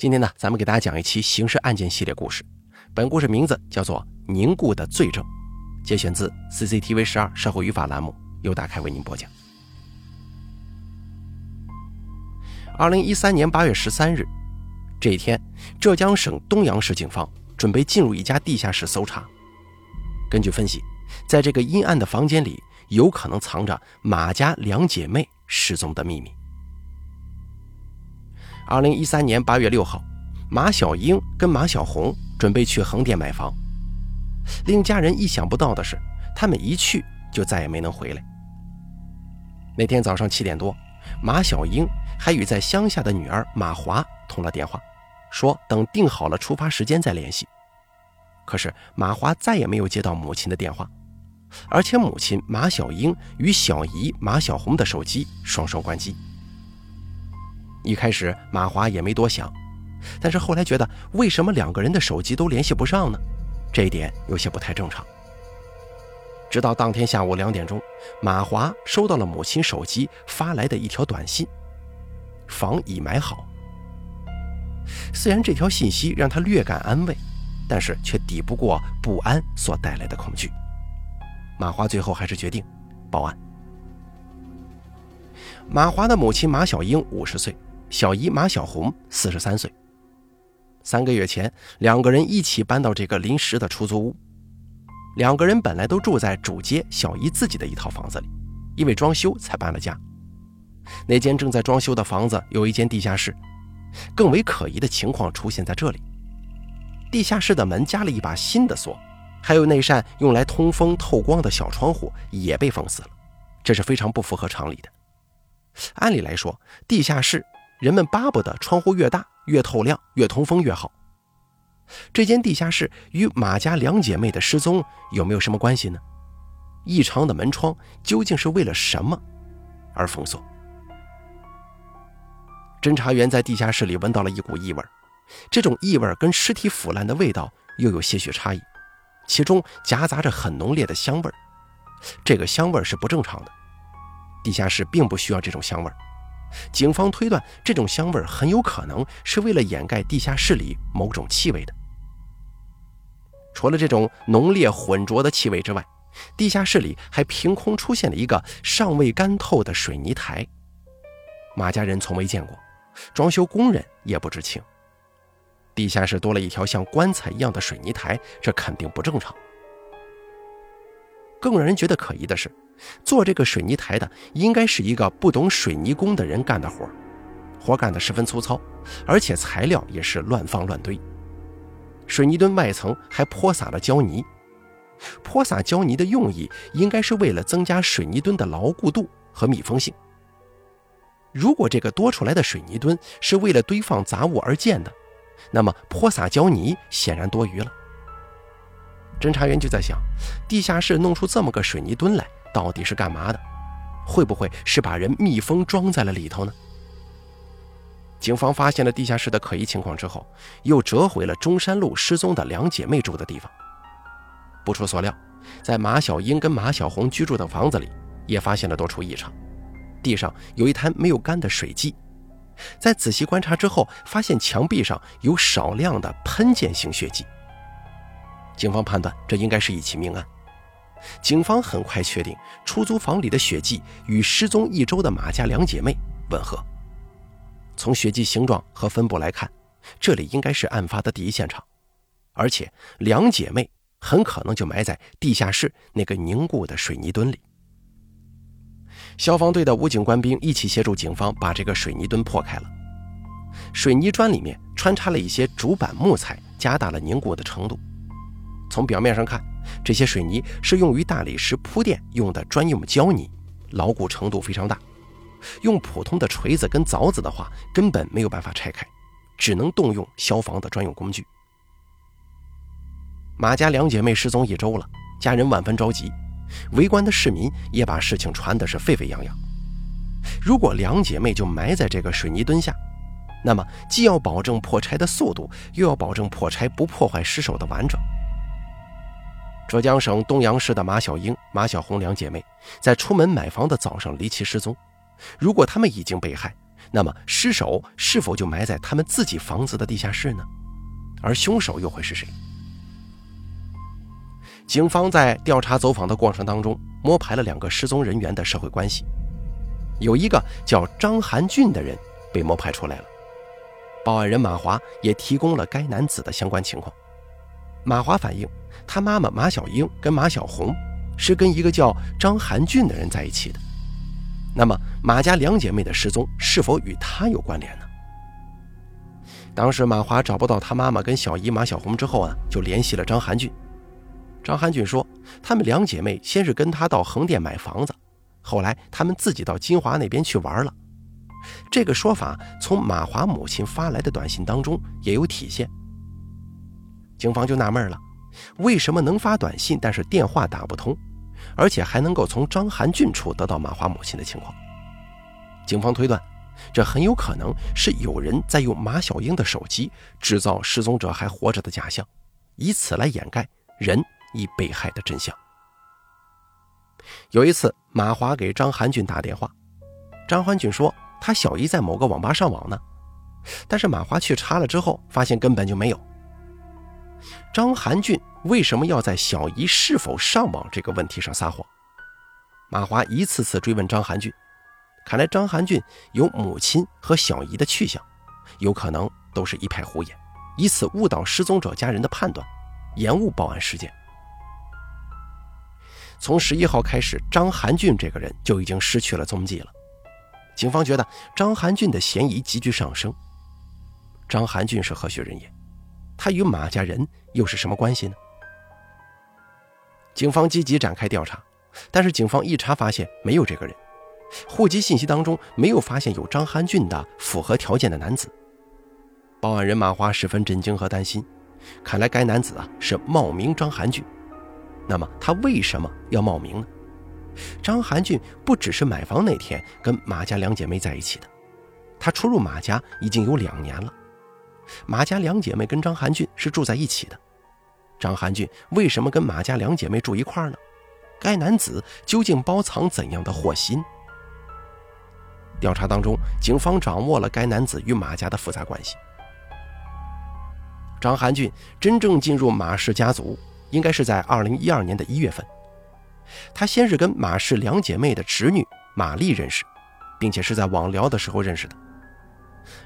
今天呢，咱们给大家讲一期刑事案件系列故事。本故事名字叫做《凝固的罪证》，节选自 CCTV 十二社会语法栏目，由大开为您播讲。二零一三年八月十三日，这一天，浙江省东阳市警方准备进入一家地下室搜查。根据分析，在这个阴暗的房间里，有可能藏着马家两姐妹失踪的秘密。二零一三年八月六号，马小英跟马小红准备去横店买房。令家人意想不到的是，他们一去就再也没能回来。那天早上七点多，马小英还与在乡下的女儿马华通了电话，说等定好了出发时间再联系。可是马华再也没有接到母亲的电话，而且母亲马小英与小姨马小红的手机双双关机。一开始马华也没多想，但是后来觉得为什么两个人的手机都联系不上呢？这一点有些不太正常。直到当天下午两点钟，马华收到了母亲手机发来的一条短信：“房已买好。”虽然这条信息让他略感安慰，但是却抵不过不安所带来的恐惧。马华最后还是决定报案。马华的母亲马小英五十岁。小姨马小红四十三岁。三个月前，两个人一起搬到这个临时的出租屋。两个人本来都住在主街小姨自己的一套房子里，因为装修才搬了家。那间正在装修的房子有一间地下室。更为可疑的情况出现在这里：地下室的门加了一把新的锁，还有那扇用来通风透光的小窗户也被封死了。这是非常不符合常理的。按理来说，地下室。人们巴不得窗户越大、越透亮、越通风越好。这间地下室与马家两姐妹的失踪有没有什么关系呢？异常的门窗究竟是为了什么而封锁？侦查员在地下室里闻到了一股异味，这种异味跟尸体腐烂的味道又有些许差异，其中夹杂着很浓烈的香味这个香味是不正常的，地下室并不需要这种香味警方推断，这种香味很有可能是为了掩盖地下室里某种气味的。除了这种浓烈浑浊的气味之外，地下室里还凭空出现了一个尚未干透的水泥台。马家人从未见过，装修工人也不知情。地下室多了一条像棺材一样的水泥台，这肯定不正常。更让人觉得可疑的是。做这个水泥台的应该是一个不懂水泥工的人干的活，活干得十分粗糙，而且材料也是乱放乱堆。水泥墩外层还泼洒了胶泥，泼洒胶泥的用意应该是为了增加水泥墩的牢固度和密封性。如果这个多出来的水泥墩是为了堆放杂物而建的，那么泼洒胶泥显然多余了。侦查员就在想，地下室弄出这么个水泥墩来。到底是干嘛的？会不会是把人密封装在了里头呢？警方发现了地下室的可疑情况之后，又折回了中山路失踪的两姐妹住的地方。不出所料，在马小英跟马小红居住的房子里，也发现了多处异常。地上有一滩没有干的水迹，在仔细观察之后，发现墙壁上有少量的喷溅性血迹。警方判断，这应该是一起命案。警方很快确定，出租房里的血迹与失踪一周的马家两姐妹吻合。从血迹形状和分布来看，这里应该是案发的第一现场，而且两姐妹很可能就埋在地下室那个凝固的水泥墩里。消防队的武警官兵一起协助警方把这个水泥墩破开了。水泥砖里面穿插了一些主板木材，加大了凝固的程度。从表面上看。这些水泥是用于大理石铺垫用的专用胶泥，牢固程度非常大。用普通的锤子跟凿子的话，根本没有办法拆开，只能动用消防的专用工具。马家两姐妹失踪一周了，家人万分着急，围观的市民也把事情传的是沸沸扬扬。如果两姐妹就埋在这个水泥墩下，那么既要保证破拆的速度，又要保证破拆不破坏尸首的完整。浙江省东阳市的马小英、马小红两姐妹在出门买房的早上离奇失踪。如果她们已经被害，那么尸首是否就埋在他们自己房子的地下室呢？而凶手又会是谁？警方在调查走访的过程当中，摸排了两个失踪人员的社会关系，有一个叫张寒俊的人被摸排出来了。报案人马华也提供了该男子的相关情况。马华反映，他妈妈马小英跟马小红是跟一个叫张寒俊的人在一起的。那么马家两姐妹的失踪是否与他有关联呢？当时马华找不到他妈妈跟小姨马小红之后啊，就联系了张寒俊。张寒俊说，他们两姐妹先是跟他到横店买房子，后来他们自己到金华那边去玩了。这个说法从马华母亲发来的短信当中也有体现。警方就纳闷了，为什么能发短信，但是电话打不通，而且还能够从张寒俊处得到马华母亲的情况？警方推断，这很有可能是有人在用马小英的手机制造失踪者还活着的假象，以此来掩盖人。已被害的真相。有一次，马华给张寒俊打电话，张寒俊说他小姨在某个网吧上网呢，但是马华去查了之后，发现根本就没有。张寒俊为什么要在小姨是否上网这个问题上撒谎？马华一次次追问张寒俊，看来张寒俊有母亲和小姨的去向，有可能都是一派胡言，以此误导失踪者家人的判断，延误报案时间。从十一号开始，张寒俊这个人就已经失去了踪迹了。警方觉得张寒俊的嫌疑急剧上升。张寒俊是何许人也？他与马家人又是什么关系呢？警方积极展开调查，但是警方一查发现没有这个人，户籍信息当中没有发现有张寒俊的符合条件的男子。报案人马华十分震惊和担心，看来该男子啊是冒名张寒俊。那么他为什么要冒名呢？张寒俊不只是买房那天跟马家两姐妹在一起的，他出入马家已经有两年了。马家两姐妹跟张寒俊是住在一起的，张寒俊为什么跟马家两姐妹住一块呢？该男子究竟包藏怎样的祸心？调查当中，警方掌握了该男子与马家的复杂关系。张寒俊真正进入马氏家族。应该是在二零一二年的一月份，他先是跟马氏两姐妹的侄女玛丽认识，并且是在网聊的时候认识的。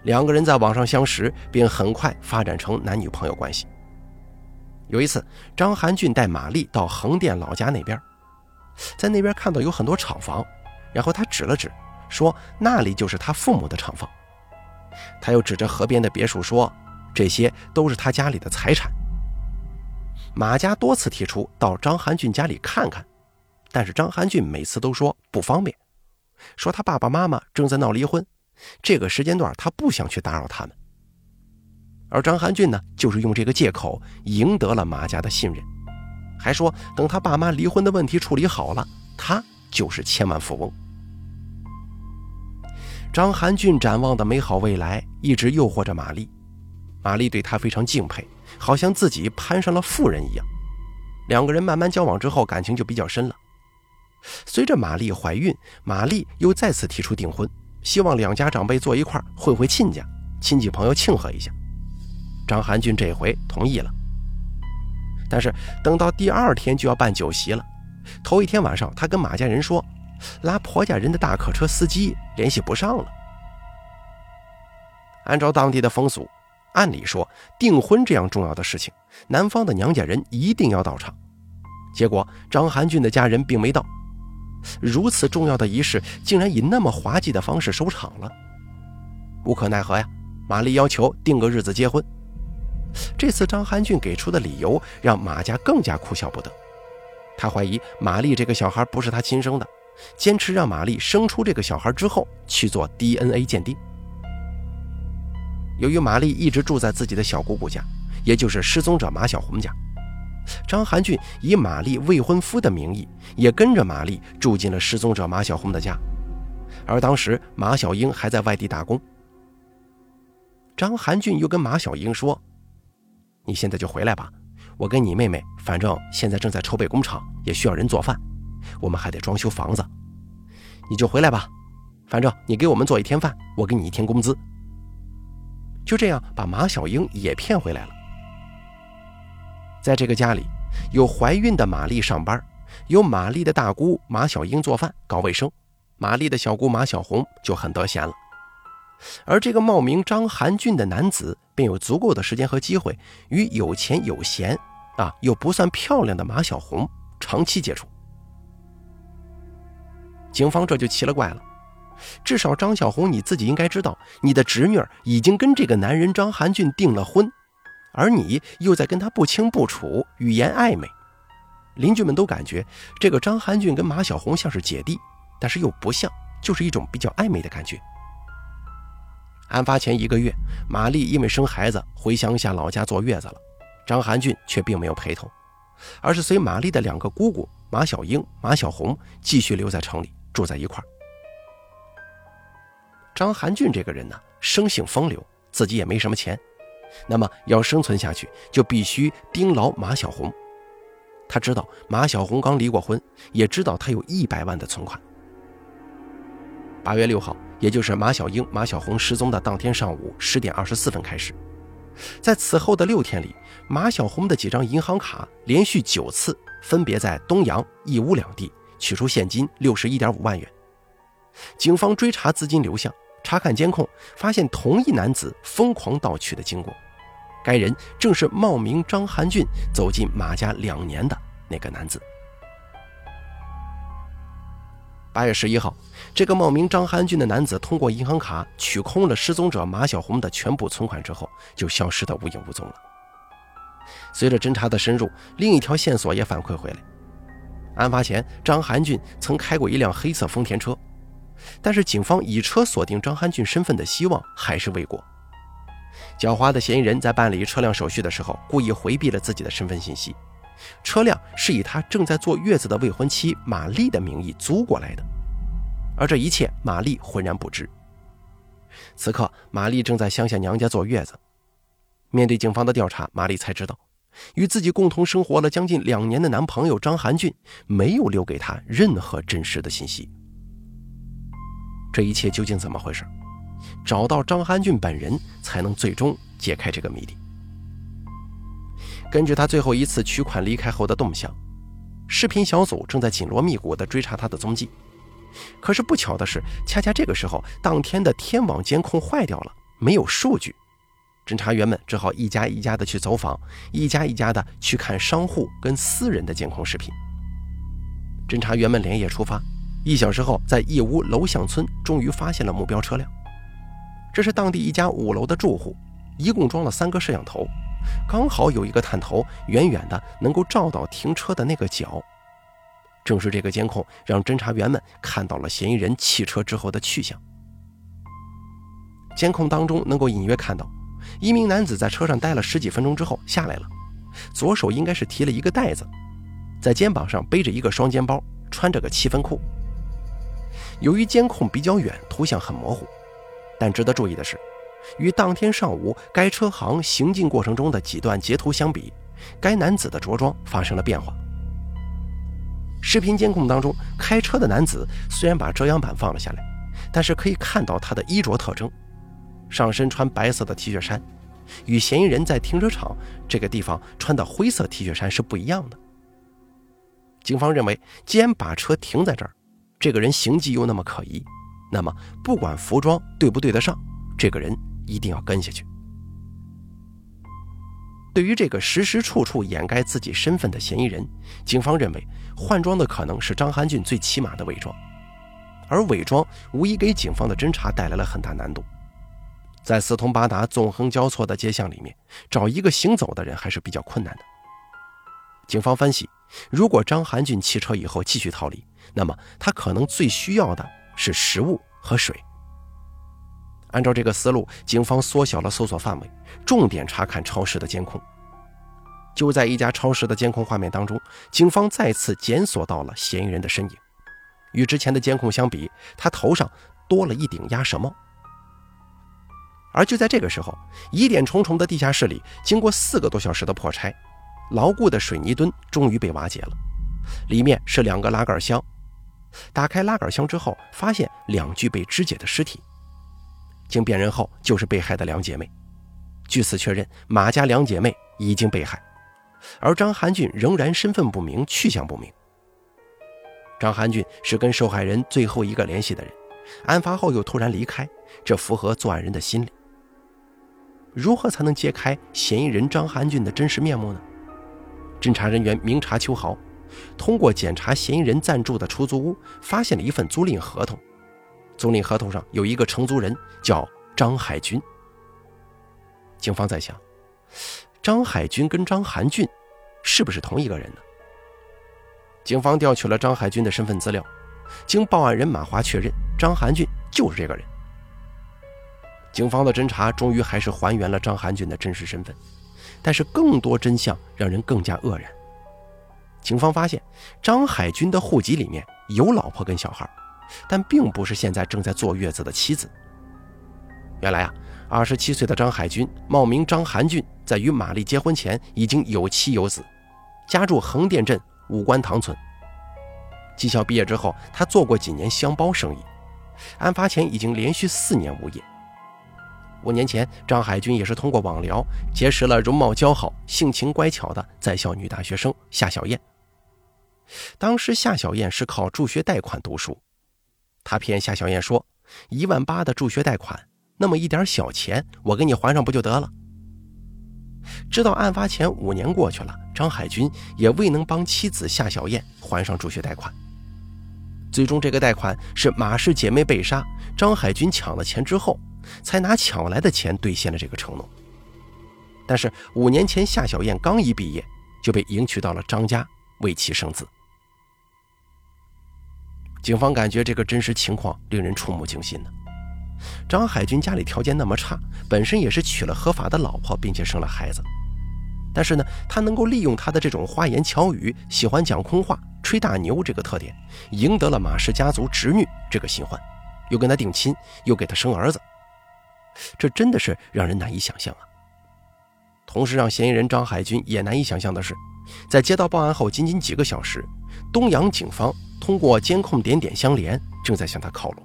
两个人在网上相识，并很快发展成男女朋友关系。有一次，张寒俊带玛丽到横店老家那边，在那边看到有很多厂房，然后他指了指，说那里就是他父母的厂房。他又指着河边的别墅说，这些都是他家里的财产。马家多次提出到张寒俊家里看看，但是张寒俊每次都说不方便，说他爸爸妈妈正在闹离婚，这个时间段他不想去打扰他们。而张寒俊呢，就是用这个借口赢得了马家的信任，还说等他爸妈离婚的问题处理好了，他就是千万富翁。张寒俊展望的美好未来一直诱惑着玛丽，玛丽对他非常敬佩。好像自己攀上了富人一样，两个人慢慢交往之后，感情就比较深了。随着玛丽怀孕，玛丽又再次提出订婚，希望两家长辈坐一块儿会会亲家，亲戚朋友庆贺一下。张寒俊这回同意了，但是等到第二天就要办酒席了，头一天晚上，他跟马家人说，拉婆家人的大客车司机联系不上了。按照当地的风俗。按理说，订婚这样重要的事情，男方的娘家人一定要到场。结果张寒俊的家人并没到，如此重要的仪式竟然以那么滑稽的方式收场了。无可奈何呀，玛丽要求定个日子结婚。这次张寒俊给出的理由让马家更加哭笑不得。他怀疑玛丽这个小孩不是他亲生的，坚持让玛丽生出这个小孩之后去做 DNA 鉴定。由于玛丽一直住在自己的小姑姑家，也就是失踪者马小红家，张寒俊以玛丽未婚夫的名义，也跟着玛丽住进了失踪者马小红的家。而当时马小英还在外地打工。张寒俊又跟马小英说：“你现在就回来吧，我跟你妹妹，反正现在正在筹备工厂，也需要人做饭，我们还得装修房子，你就回来吧。反正你给我们做一天饭，我给你一天工资。就这样把马小英也骗回来了。在这个家里，有怀孕的玛丽上班，有玛丽的大姑马小英做饭搞卫生，玛丽的小姑马小红就很得闲了。而这个冒名张寒俊的男子便有足够的时间和机会与有钱有闲啊又不算漂亮的马小红长期接触。警方这就奇了怪了。至少张小红，你自己应该知道，你的侄女已经跟这个男人张寒俊订了婚，而你又在跟他不清不楚，语言暧昧。邻居们都感觉这个张寒俊跟马小红像是姐弟，但是又不像，就是一种比较暧昧的感觉。案发前一个月，玛丽因为生孩子回乡下老家坐月子了，张寒俊却并没有陪同，而是随玛丽的两个姑姑马小英、马小红继续留在城里住在一块儿。张寒俊这个人呢，生性风流，自己也没什么钱，那么要生存下去，就必须盯牢马小红。他知道马小红刚离过婚，也知道他有一百万的存款。八月六号，也就是马小英、马小红失踪的当天上午十点二十四分开始，在此后的六天里，马小红的几张银行卡连续九次分别在东阳、义乌两地取出现金六十一点五万元。警方追查资金流向。查看监控，发现同一男子疯狂盗取的经过。该人正是冒名张寒俊走进马家两年的那个男子。八月十一号，这个冒名张寒俊的男子通过银行卡取空了失踪者马小红的全部存款之后，就消失得无影无踪了。随着侦查的深入，另一条线索也反馈回来：案发前，张寒俊曾开过一辆黑色丰田车。但是，警方以车锁定张寒俊身份的希望还是未果。狡猾的嫌疑人在办理车辆手续的时候，故意回避了自己的身份信息。车辆是以他正在坐月子的未婚妻玛丽的名义租过来的，而这一切玛丽浑然不知。此刻，玛丽正在乡下娘家坐月子。面对警方的调查，玛丽才知道，与自己共同生活了将近两年的男朋友张寒俊没有留给她任何真实的信息。这一切究竟怎么回事？找到张寒俊本人，才能最终解开这个谜底。根据他最后一次取款离开后的动向，视频小组正在紧锣密鼓地追查他的踪迹。可是不巧的是，恰恰这个时候，当天的天网监控坏掉了，没有数据。侦查员们只好一家一家的去走访，一家一家的去看商户跟私人的监控视频。侦查员们连夜出发。一小时后，在义乌楼巷村终于发现了目标车辆。这是当地一家五楼的住户，一共装了三个摄像头，刚好有一个探头远远的能够照到停车的那个角。正是这个监控，让侦查员们看到了嫌疑人弃车之后的去向。监控当中能够隐约看到，一名男子在车上待了十几分钟之后下来了，左手应该是提了一个袋子，在肩膀上背着一个双肩包，穿着个七分裤。由于监控比较远，图像很模糊，但值得注意的是，与当天上午该车行行进过程中的几段截图相比，该男子的着装发生了变化。视频监控当中，开车的男子虽然把遮阳板放了下来，但是可以看到他的衣着特征：上身穿白色的 T 恤衫，与嫌疑人在停车场这个地方穿的灰色 T 恤衫是不一样的。警方认为，既然把车停在这儿，这个人行迹又那么可疑，那么不管服装对不对得上，这个人一定要跟下去。对于这个时时处处掩盖自己身份的嫌疑人，警方认为换装的可能是张涵俊最起码的伪装，而伪装无疑给警方的侦查带来了很大难度。在四通八达、纵横交错的街巷里面，找一个行走的人还是比较困难的。警方分析，如果张涵俊弃车以后继续逃离，那么他可能最需要的是食物和水。按照这个思路，警方缩小了搜索范围，重点查看超市的监控。就在一家超市的监控画面当中，警方再次检索到了嫌疑人的身影。与之前的监控相比，他头上多了一顶鸭舌帽。而就在这个时候，疑点重重的地下室里，经过四个多小时的破拆，牢固的水泥墩终于被瓦解了。里面是两个拉杆箱，打开拉杆箱之后，发现两具被肢解的尸体。经辨认后，就是被害的两姐妹。据此确认，马家两姐妹已经被害，而张寒俊仍然身份不明、去向不明。张寒俊是跟受害人最后一个联系的人，案发后又突然离开，这符合作案人的心理。如何才能揭开嫌疑人张寒俊的真实面目呢？侦查人员明察秋毫，通过检查嫌疑人暂住的出租屋，发现了一份租赁合同。租赁合同上有一个承租人叫张海军。警方在想，张海军跟张寒俊是不是同一个人呢？警方调取了张海军的身份资料，经报案人马华确认，张寒俊就是这个人。警方的侦查终于还是还原了张寒俊的真实身份，但是更多真相让人更加愕然。警方发现张海军的户籍里面有老婆跟小孩，但并不是现在正在坐月子的妻子。原来啊，二十七岁的张海军冒名张寒俊，在与玛丽结婚前已经有妻有子，家住横店镇五官塘村。技校毕业之后，他做过几年箱包生意，案发前已经连续四年无业。五年前，张海军也是通过网聊结识了容貌姣好、性情乖巧的在校女大学生夏小燕。当时夏小燕是靠助学贷款读书，他骗夏小燕说一万八的助学贷款，那么一点小钱我给你还上不就得了？直到案发前五年过去了，张海军也未能帮妻子夏小燕还上助学贷款。最终，这个贷款是马氏姐妹被杀，张海军抢了钱之后。才拿抢来的钱兑现了这个承诺。但是五年前，夏小燕刚一毕业就被迎娶到了张家，为其生子。警方感觉这个真实情况令人触目惊心呢。张海军家里条件那么差，本身也是娶了合法的老婆，并且生了孩子。但是呢，他能够利用他的这种花言巧语、喜欢讲空话、吹大牛这个特点，赢得了马氏家族侄女这个新欢，又跟他定亲，又给他生儿子。这真的是让人难以想象啊！同时，让嫌疑人张海军也难以想象的是，在接到报案后仅仅几个小时，东阳警方通过监控点点相连，正在向他靠拢。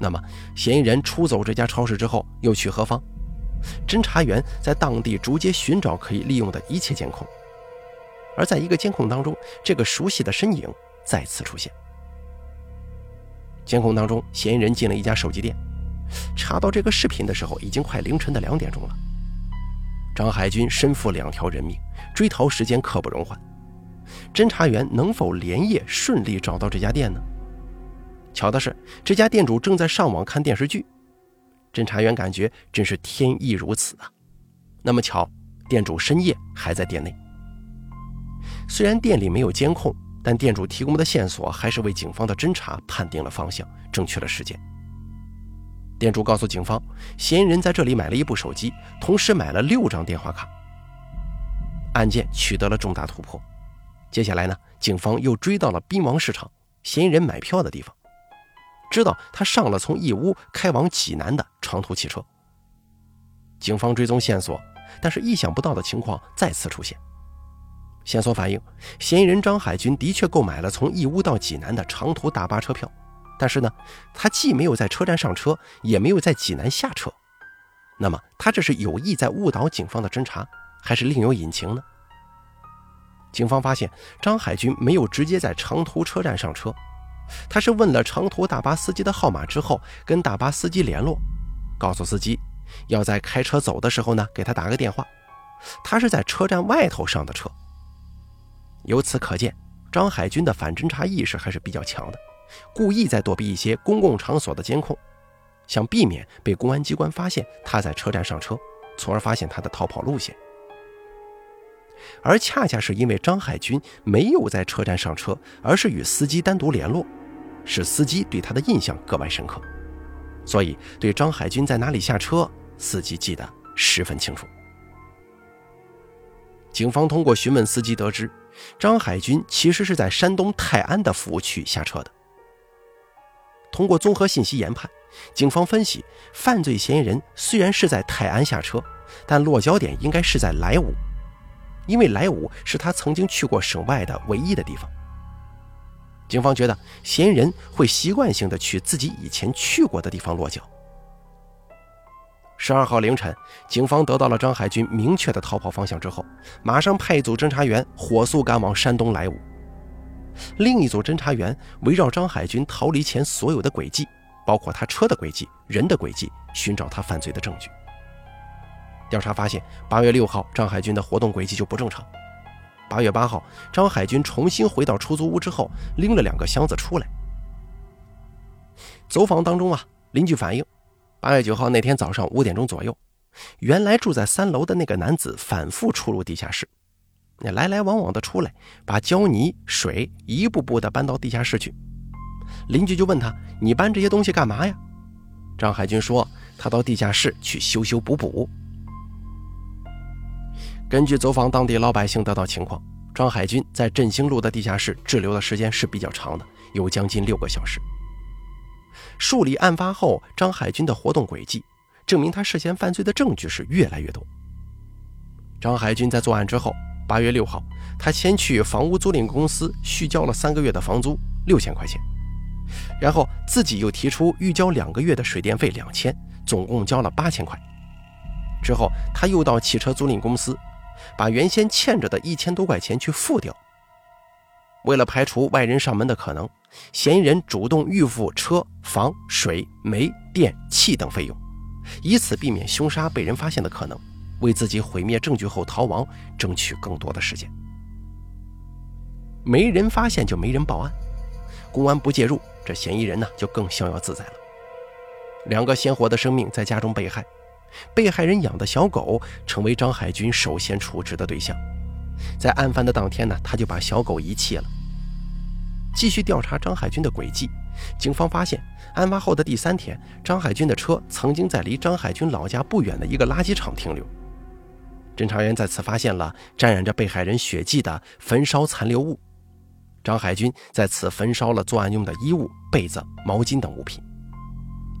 那么，嫌疑人出走这家超市之后又去何方？侦查员在当地逐街寻找可以利用的一切监控，而在一个监控当中，这个熟悉的身影再次出现。监控当中，嫌疑人进了一家手机店。查到这个视频的时候，已经快凌晨的两点钟了。张海军身负两条人命，追逃时间刻不容缓。侦查员能否连夜顺利找到这家店呢？巧的是，这家店主正在上网看电视剧。侦查员感觉真是天意如此啊！那么巧，店主深夜还在店内。虽然店里没有监控，但店主提供的线索还是为警方的侦查判定了方向，正确了时间。店主告诉警方，嫌疑人在这里买了一部手机，同时买了六张电话卡。案件取得了重大突破。接下来呢，警方又追到了滨王市场，嫌疑人买票的地方，知道他上了从义乌开往济南的长途汽车。警方追踪线索，但是意想不到的情况再次出现。线索反映，嫌疑人张海军的确购买了从义乌到济南的长途大巴车票。但是呢，他既没有在车站上车，也没有在济南下车。那么，他这是有意在误导警方的侦查，还是另有隐情呢？警方发现，张海军没有直接在长途车站上车，他是问了长途大巴司机的号码之后，跟大巴司机联络，告诉司机要在开车走的时候呢，给他打个电话。他是在车站外头上的车。由此可见，张海军的反侦查意识还是比较强的。故意在躲避一些公共场所的监控，想避免被公安机关发现他在车站上车，从而发现他的逃跑路线。而恰恰是因为张海军没有在车站上车，而是与司机单独联络，使司机对他的印象格外深刻，所以对张海军在哪里下车，司机记得十分清楚。警方通过询问司机得知，张海军其实是在山东泰安的服务区下车的。通过综合信息研判，警方分析，犯罪嫌疑人虽然是在泰安下车，但落脚点应该是在莱芜，因为莱芜是他曾经去过省外的唯一的地方。警方觉得嫌疑人会习惯性的去自己以前去过的地方落脚。十二号凌晨，警方得到了张海军明确的逃跑方向之后，马上派一组侦查员火速赶往山东莱芜。另一组侦查员围绕张海军逃离前所有的轨迹，包括他车的轨迹、人的轨迹，寻找他犯罪的证据。调查发现，八月六号张海军的活动轨迹就不正常。八月八号，张海军重新回到出租屋之后，拎了两个箱子出来。走访当中啊，邻居反映。八月九号那天早上五点钟左右，原来住在三楼的那个男子反复出入地下室，来来往往的出来，把胶泥、水一步步的搬到地下室去。邻居就问他：“你搬这些东西干嘛呀？”张海军说：“他到地下室去修修补补。”根据走访当地老百姓得到情况，张海军在振兴路的地下室滞留的时间是比较长的，有将近六个小时。梳理案发后张海军的活动轨迹，证明他涉嫌犯罪的证据是越来越多。张海军在作案之后，八月六号，他先去房屋租赁公司续交了三个月的房租六千块钱，然后自己又提出预交两个月的水电费两千，总共交了八千块。之后他又到汽车租赁公司，把原先欠着的一千多块钱去付掉。为了排除外人上门的可能。嫌疑人主动预付车、房、水、煤、电、气等费用，以此避免凶杀被人发现的可能，为自己毁灭证据后逃亡争取更多的时间。没人发现就没人报案，公安不介入，这嫌疑人呢就更逍遥自在了。两个鲜活的生命在家中被害，被害人养的小狗成为张海军首先处置的对象。在案发的当天呢，他就把小狗遗弃了。继续调查张海军的轨迹，警方发现，案发后的第三天，张海军的车曾经在离张海军老家不远的一个垃圾场停留。侦查员在此发现了沾染着被害人血迹的焚烧残留物，张海军在此焚烧了作案用的衣物、被子、毛巾等物品。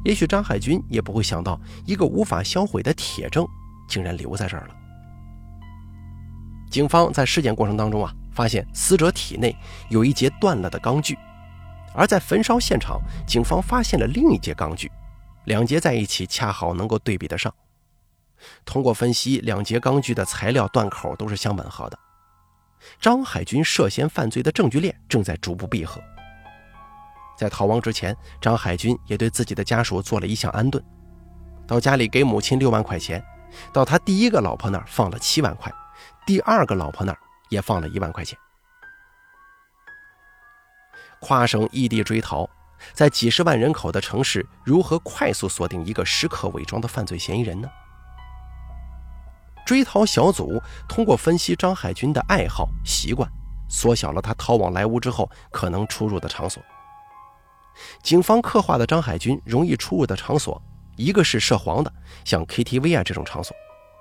也许张海军也不会想到，一个无法销毁的铁证竟然留在这儿了。警方在尸检过程当中啊。发现死者体内有一节断了的钢锯，而在焚烧现场，警方发现了另一节钢锯，两节在一起恰好能够对比得上。通过分析，两节钢锯的材料断口都是相吻合的。张海军涉嫌犯罪的证据链正在逐步闭合。在逃亡之前，张海军也对自己的家属做了一项安顿，到家里给母亲六万块钱，到他第一个老婆那儿放了七万块，第二个老婆那儿。也放了一万块钱。跨省异地追逃，在几十万人口的城市，如何快速锁定一个时刻伪装的犯罪嫌疑人呢？追逃小组通过分析张海军的爱好习惯，缩小了他逃往莱芜之后可能出入的场所。警方刻画的张海军容易出入的场所，一个是涉黄的，像 KTV 啊这种场所，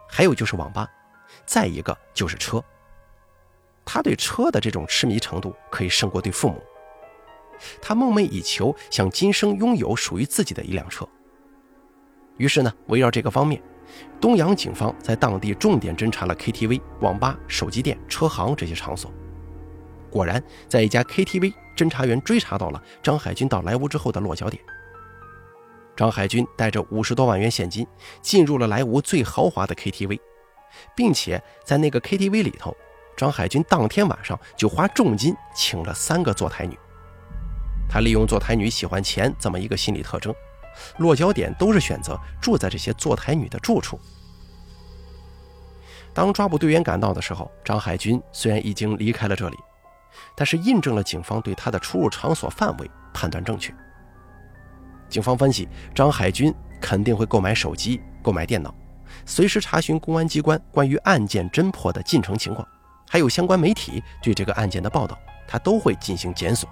还有就是网吧，再一个就是车。他对车的这种痴迷程度可以胜过对父母。他梦寐以求，想今生拥有属于自己的一辆车。于是呢，围绕这个方面，东阳警方在当地重点侦查了 KTV、网吧、手机店、车行这些场所。果然，在一家 KTV，侦查员追查到了张海军到莱芜之后的落脚点。张海军带着五十多万元现金进入了莱芜最豪华的 KTV，并且在那个 KTV 里头。张海军当天晚上就花重金请了三个坐台女，他利用坐台女喜欢钱这么一个心理特征，落脚点都是选择住在这些坐台女的住处。当抓捕队员赶到的时候，张海军虽然已经离开了这里，但是印证了警方对他的出入场所范围判断正确。警方分析，张海军肯定会购买手机、购买电脑，随时查询公安机关关于案件侦破的进程情况。还有相关媒体对这个案件的报道，他都会进行检索。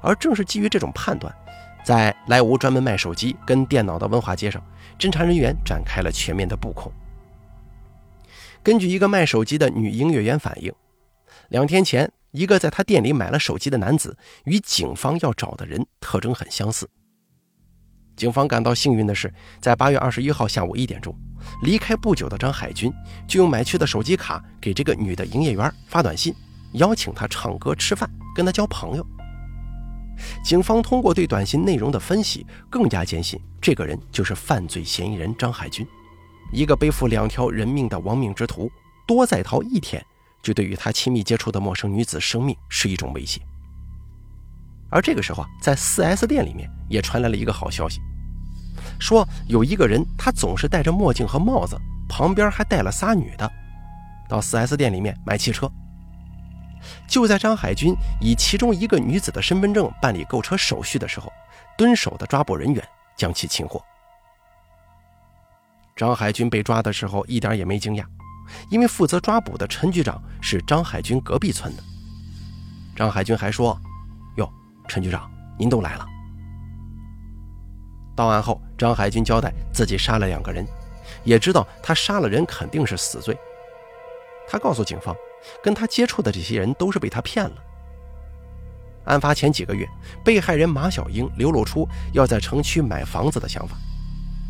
而正是基于这种判断，在莱芜专门卖手机跟电脑的文化街上，侦查人员展开了全面的布控。根据一个卖手机的女营业员反映，两天前一个在他店里买了手机的男子与警方要找的人特征很相似。警方感到幸运的是，在八月二十一号下午一点钟。离开不久的张海军就用买去的手机卡给这个女的营业员发短信，邀请她唱歌、吃饭，跟他交朋友。警方通过对短信内容的分析，更加坚信这个人就是犯罪嫌疑人张海军，一个背负两条人命的亡命之徒。多在逃一天，就对于他亲密接触的陌生女子生命是一种威胁。而这个时候啊，在 4S 店里面也传来了一个好消息，说有一个人他总是戴着墨镜和帽子，旁边还带了仨女的，到 4S 店里面买汽车。就在张海军以其中一个女子的身份证办理购车手续的时候，蹲守的抓捕人员将其擒获。张海军被抓的时候一点也没惊讶，因为负责抓捕的陈局长是张海军隔壁村的。张海军还说：“哟，陈局长，您都来了。”到案后，张海军交代自己杀了两个人，也知道他杀了人肯定是死罪。他告诉警方。跟他接触的这些人都是被他骗了。案发前几个月，被害人马小英流露出要在城区买房子的想法。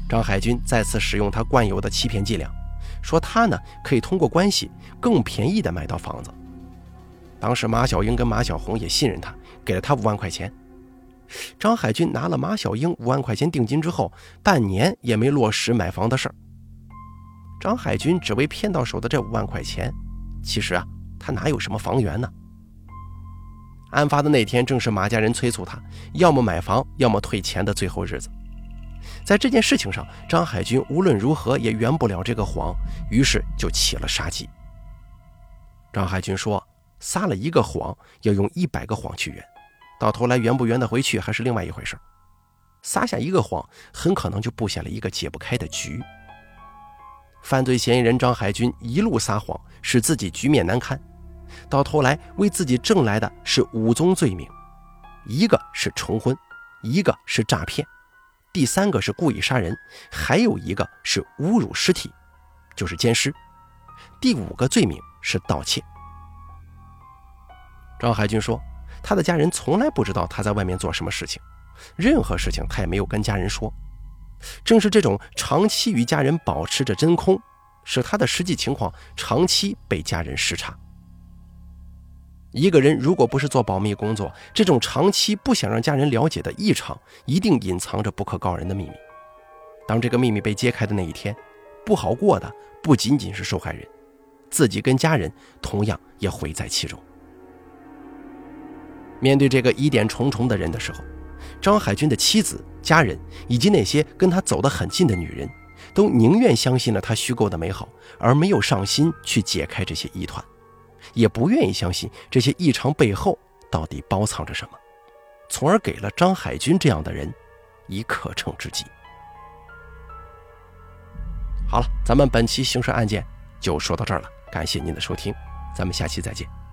张海军再次使用他惯有的欺骗伎俩，说他呢可以通过关系更便宜的买到房子。当时马小英跟马小红也信任他，给了他五万块钱。张海军拿了马小英五万块钱定金之后，半年也没落实买房的事儿。张海军只为骗到手的这五万块钱。其实啊，他哪有什么房源呢？案发的那天正是马家人催促他要么买房，要么退钱的最后日子。在这件事情上，张海军无论如何也圆不了这个谎，于是就起了杀机。张海军说：“撒了一个谎，要用一百个谎去圆，到头来圆不圆得回去还是另外一回事。撒下一个谎，很可能就布下了一个解不开的局。”犯罪嫌疑人张海军一路撒谎，使自己局面难堪，到头来为自己挣来的是五宗罪名：一个是重婚，一个是诈骗，第三个是故意杀人，还有一个是侮辱尸体，就是奸尸。第五个罪名是盗窃。张海军说，他的家人从来不知道他在外面做什么事情，任何事情他也没有跟家人说。正是这种长期与家人保持着真空，使他的实际情况长期被家人视察。一个人如果不是做保密工作，这种长期不想让家人了解的异常，一定隐藏着不可告人的秘密。当这个秘密被揭开的那一天，不好过的不仅仅是受害人，自己跟家人同样也毁在其中。面对这个疑点重重的人的时候。张海军的妻子、家人以及那些跟他走得很近的女人，都宁愿相信了他虚构的美好，而没有上心去解开这些疑团，也不愿意相信这些异常背后到底包藏着什么，从而给了张海军这样的人以可乘之机。好了，咱们本期刑事案件就说到这儿了，感谢您的收听，咱们下期再见。